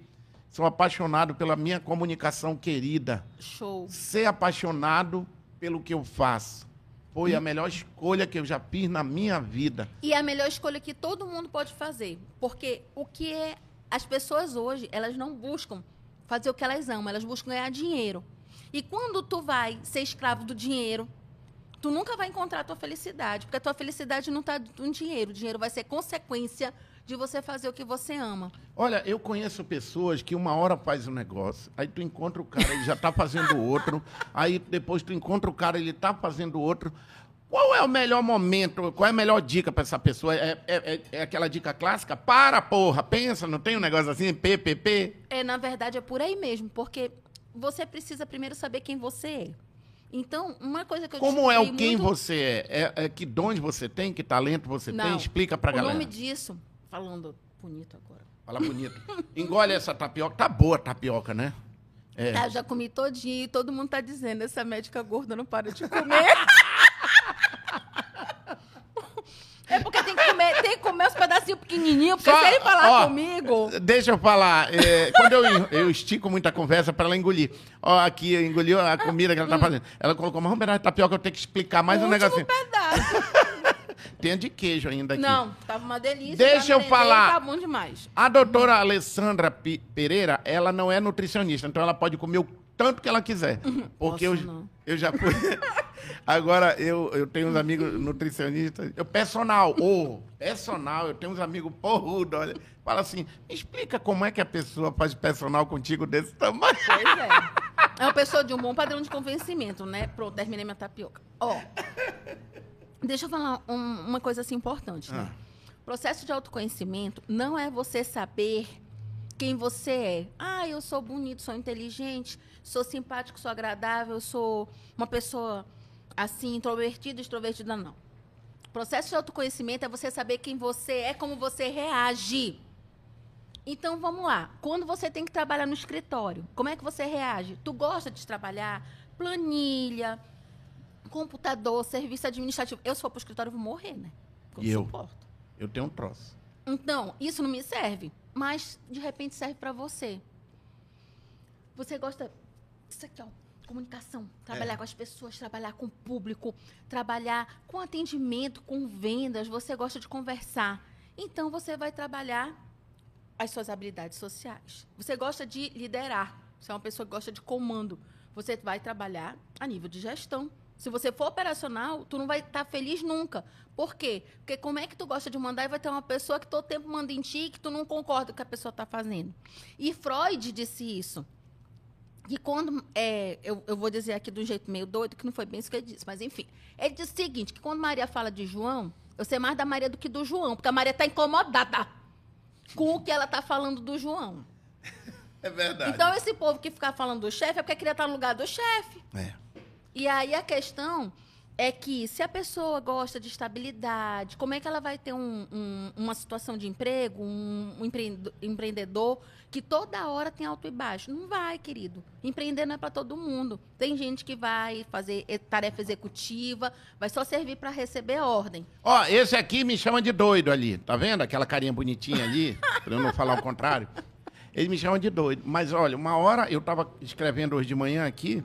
Sou apaixonado pela minha comunicação querida Show. ser apaixonado pelo que eu faço. Foi a melhor escolha que eu já fiz na minha vida. E a melhor escolha que todo mundo pode fazer. Porque o que é. As pessoas hoje, elas não buscam fazer o que elas amam, elas buscam ganhar dinheiro. E quando tu vai ser escravo do dinheiro, tu nunca vai encontrar a tua felicidade. Porque a tua felicidade não está no dinheiro. O dinheiro vai ser consequência de você fazer o que você ama. Olha, eu conheço pessoas que uma hora faz um negócio, aí tu encontra o cara, ele já está fazendo (laughs) outro, aí depois tu encontra o cara, ele está fazendo outro. Qual é o melhor momento, qual é a melhor dica para essa pessoa? É, é- é- é aquela dica clássica? Para, porra, pensa, não tem um negócio assim, PPP? É, na verdade, é por aí mesmo, porque você precisa primeiro saber quem você é. Então, uma coisa que eu Como é o quem muito- você é? é? é que dons você tem? Que talento você tem? Não. Explica pra o galera. nome disso, falando bonito agora. Fala bonito. Engole essa tapioca. Tá boa a tapioca, né? É. Eu já comi todinho e todo mundo tá dizendo, essa médica gorda não para de comer. (laughs) É porque tem comer, tem que comer os pedacinhos pequenininhos, porque Só- se ele falar ó, comigo... Deixa eu falar. é, quando eu, eu estico muita conversa pra ela engolir. Ó, aqui, engoliu a comida que ela tá fazendo. Ela colocou mais um pedaço de tapioca, eu tenho que explicar mais um negocinho. pedaço. (laughs) Tem de queijo ainda aqui. Não, tava uma delícia. Deixa eu falar. Tá bom demais. A doutora Alessandra Pi- Pereira, ela não é nutricionista, então ela pode comer o tanto que ela quiser. Porque eu, não. eu já fui. (laughs) Agora, eu, eu tenho uns amigos nutricionistas. Eu, personal, ô, personal, eu tenho uns amigos porrudos, olha. Fala assim, me explica como é que a pessoa faz personal contigo desse tamanho. Pois é. É uma pessoa de um bom padrão de convencimento, né? Pronto, terminei minha tapioca. Ó, deixa eu falar um- uma coisa assim importante, né? Processo de autoconhecimento não é você saber quem você é. Ah, eu sou bonito, sou inteligente, sou simpático, sou agradável, sou uma pessoa assim, introvertida, extrovertida, não. Processo de autoconhecimento é você saber quem você é, como você reage. Então vamos lá. Quando você tem que trabalhar no escritório, como é que você reage? Tu gosta de trabalhar planilha, computador, serviço administrativo? Eu se for pro escritório vou morrer, né? E eu? suporto. Eu tenho um troço. Então, isso não me serve, mas de repente serve para você. Você gosta isso aqui, ó, comunicação, trabalhar É. com as pessoas, trabalhar com o público, trabalhar com atendimento, com vendas, você gosta de conversar. Então você vai trabalhar as suas habilidades sociais. Você gosta de liderar, você é uma pessoa que gosta de comando. Você vai trabalhar a nível de gestão. Se você for operacional, tu não vai estar feliz nunca. Por quê? Porque como é que tu gosta de mandar e vai ter uma pessoa que todo tempo manda em ti e que tu não concorda com o que a pessoa está fazendo? E Freud disse isso. E quando. é, eu, eu vou dizer aqui um jeito meio doido, que não foi bem isso que ele disse, mas enfim. Ele disse o seguinte: que quando Maria fala de João, eu sei mais da Maria do que do João, porque a Maria está incomodada com o que ela está falando do João. É verdade. Então, esse povo que fica falando do chefe é porque queria estar no lugar do chefe. É. E aí a questão é que se a pessoa gosta de estabilidade, como é que ela vai ter um- um- uma situação de emprego, um, empreendedor que toda hora tem alto e baixo? Não vai, querido. Empreender não é para todo mundo. Tem gente que vai fazer tarefa executiva, vai só servir para receber ordem. Ó, esse aqui me chama de doido ali. Tá vendo? Aquela carinha bonitinha ali, (laughs) pra eu não falar o contrário. Ele me chama de doido. Mas olha, uma hora eu tava escrevendo hoje de manhã aqui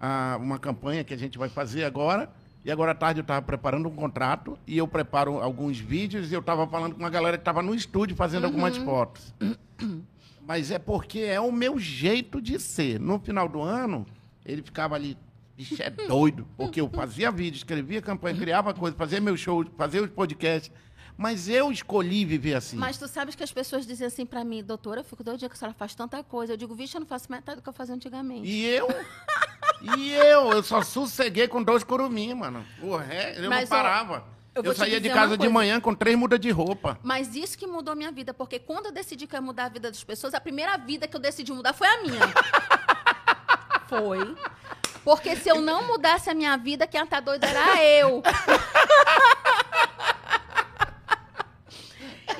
ah, uma campanha que a gente vai fazer agora. E agora à tarde eu tava preparando um contrato e eu preparo alguns vídeos e eu tava falando com uma galera que tava no estúdio fazendo algumas fotos. (coughs) Mas é porque é o meu jeito de ser. No final do ano, ele ficava ali, bicho, é doido. Porque eu fazia vídeo, escrevia campanha, criava coisa, fazia meu show, fazia os podcasts. Mas eu escolhi viver assim. Mas tu sabes que as pessoas dizem assim para mim, doutora, eu fico doidinha que a senhora faz tanta coisa. Eu digo, vixe, eu não faço metade do que eu fazia antigamente. E eu? (laughs) E eu? Eu só sosseguei com dois curumim, mano. O ré, eu Mas, não ó, parava. eu Eu, saía de casa de manhã com três mudas de roupa. Mas isso que mudou minha vida, porque quando eu decidi que ia mudar a vida das pessoas, a primeira vida que eu decidi mudar foi a minha. (laughs) foi. Porque se eu não mudasse a minha vida, quem tá doida era eu. (laughs)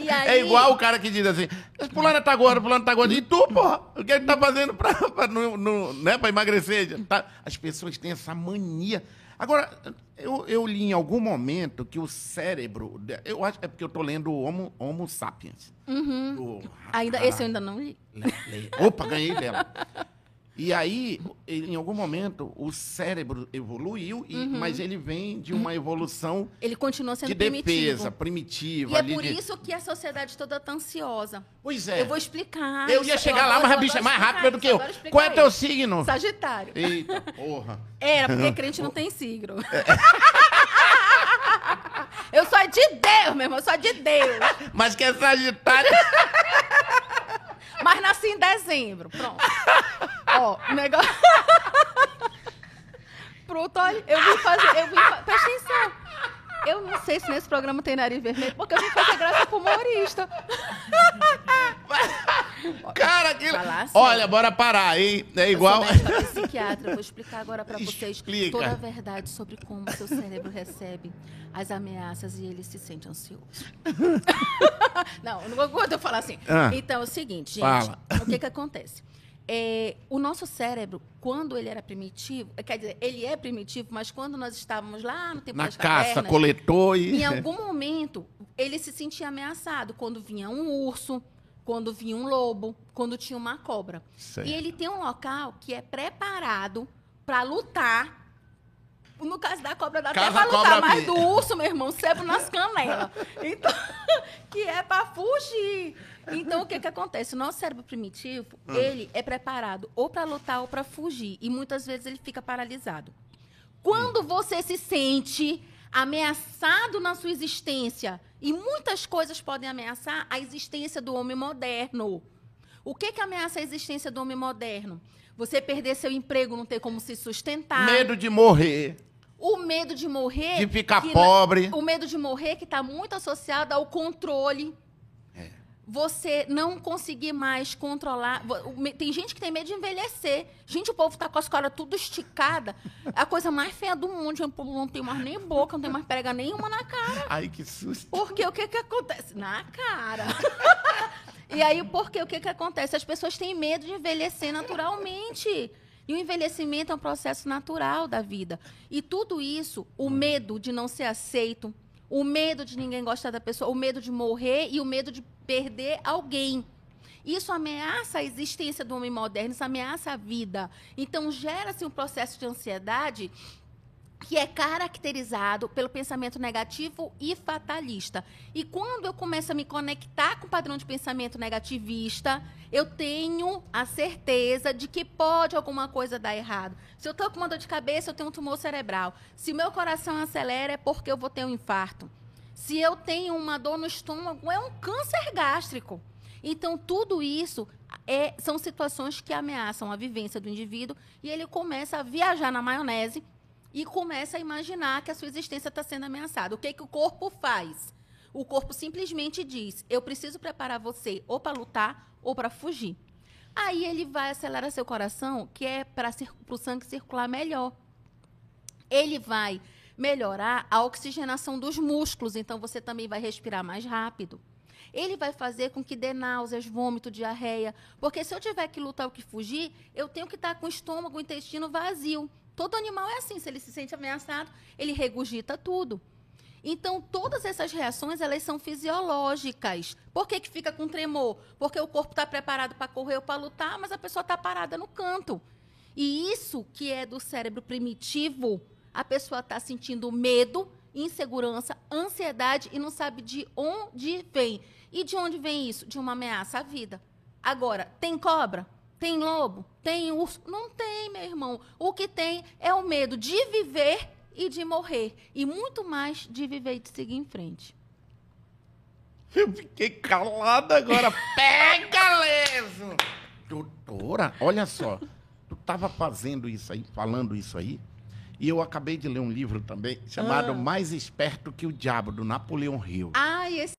E aí, É igual o cara que diz assim, fulano tá gordo, fulano tá gordo. E tu, porra? O que ele tá fazendo pra, pra, não- não- né, pra emagrecer? Tá? As pessoas têm essa mania. Agora, eu, eu li em algum momento que o cérebro... Eu acho que é porque eu tô lendo o Homo, Homo Sapiens. Uhum. ainda, esse eu ainda não li. Le- le- Opa, ganhei dela. E aí, em algum momento, o cérebro evoluiu, e- mas ele vem de uma evolução Ele continua sendo de primitivo. defesa, primitiva. E é por de- isso que a sociedade toda tá ansiosa. Pois é. Eu vou explicar. Eu ia chegar lá, adoro- mas a eu bicha é mais rápida do que eu. Qual é teu isso. signo? Sagitário. Eita, porra. Era, porque (laughs) crente não tem signo. (laughs) Eu sou de Deus, meu irmão, eu sou de Deus. Mas que é Sagitário. (laughs) Mas nasci em dezembro. Pronto. Ó, o negócio. (laughs) Pronto, olha, eu vim fazer. Eu vim fa... Presta atenção. Eu não sei se nesse programa tem nariz vermelho, porque eu vim fazer graça pro humorista. (laughs) Cara, aquilo... Falar sério. Olha, bora parar, hein? É igual. Eu sou psiquiatra, eu vou explicar agora para (laughs) vocês Explica. toda a verdade sobre como seu cérebro recebe as ameaças e ele se sente ansioso. não, não vou eu falar assim. Ah. Então, é o seguinte, gente, Fala. o que que acontece? É, o nosso cérebro, quando ele era primitivo, é, quer dizer, ele é primitivo, mas quando nós estávamos lá no tempo Na das caça, cavernas, coletou e. em algum momento, ele se sentia ameaçado quando vinha um urso, quando vinha um lobo, quando tinha uma cobra. Certo. E ele tem um local que é preparado para lutar. No caso da cobra, dá até Caso pra lutar, pi- do urso, meu irmão, sebo nas canelas. (laughs) Então, (laughs) que é para fugir. Então, o que que acontece? O nosso cérebro primitivo, Hum. ele é preparado ou para lutar ou para fugir. E muitas vezes ele fica paralisado. Quando você se sente ameaçado na sua existência, e muitas coisas podem ameaçar a existência do homem moderno. O que, que ameaça a existência do homem moderno? Você perder seu emprego, não ter como se sustentar. Medo de morrer, O medo de morrer. de ficar na- pobre. o medo de morrer que está muito associado ao controle. Você não conseguir mais controlar. Tem gente que tem medo de envelhecer. Gente, o povo tá com as caras tudo esticada. É a coisa mais feia do mundo. O povo não tem mais nem boca, não tem mais prega nenhuma na cara. Ai, que susto. Porque o que que acontece? Na cara. e aí, porque o que que acontece? As pessoas têm medo de envelhecer naturalmente. E o envelhecimento é um processo natural da vida. E tudo isso, o medo de não ser aceito, o medo de ninguém gostar da pessoa, o medo de morrer e o medo de perder alguém. Isso ameaça a existência do homem moderno, isso ameaça a vida. Então, gera-se um processo de ansiedade que é caracterizado pelo pensamento negativo e fatalista. E quando eu começo a me conectar com o padrão de pensamento negativista, eu tenho a certeza de que pode alguma coisa dar errado. Se eu estou com uma dor de cabeça, eu tenho um tumor cerebral. Se meu coração acelera, é porque eu vou ter um infarto. Se eu tenho uma dor no estômago, é um câncer gástrico. Então, tudo isso é- são situações que ameaçam a vivência do indivíduo e ele começa a viajar na maionese e começa a imaginar que a sua existência está sendo ameaçada. O que, que o corpo faz? O corpo simplesmente diz: eu preciso preparar você ou para lutar ou para fugir. Aí ele vai acelerar seu coração, que é para o sangue circular melhor. Ele vai melhorar a oxigenação dos músculos, então você também vai respirar mais rápido. Ele vai fazer com que dê náuseas, vômito, diarreia. Porque se eu tiver que lutar ou que fugir, eu tenho que estar com o estômago, o intestino vazio. Todo animal é assim, se ele se sente ameaçado, ele regurgita tudo. Então, todas essas reações, elas são fisiológicas. Por que, que fica com tremor? Porque o corpo está preparado para correr ou para lutar, mas a pessoa está parada no canto. E isso que é do cérebro primitivo, a pessoa está sentindo medo, insegurança, ansiedade e não sabe de onde vem. E de onde vem isso? De uma ameaça à vida. Agora, tem cobra? Tem lobo? Tem urso? Não tem, meu irmão. O que tem é o medo de viver e de morrer. E muito mais de viver e de seguir em frente. Eu fiquei calado agora. (laughs) Pega, leso! Doutora, olha só. Tu tava fazendo isso aí, falando isso aí, e eu acabei de ler um livro também chamado Ah. Mais Esperto que o Diabo, do Napoleão Hill. Ai, esse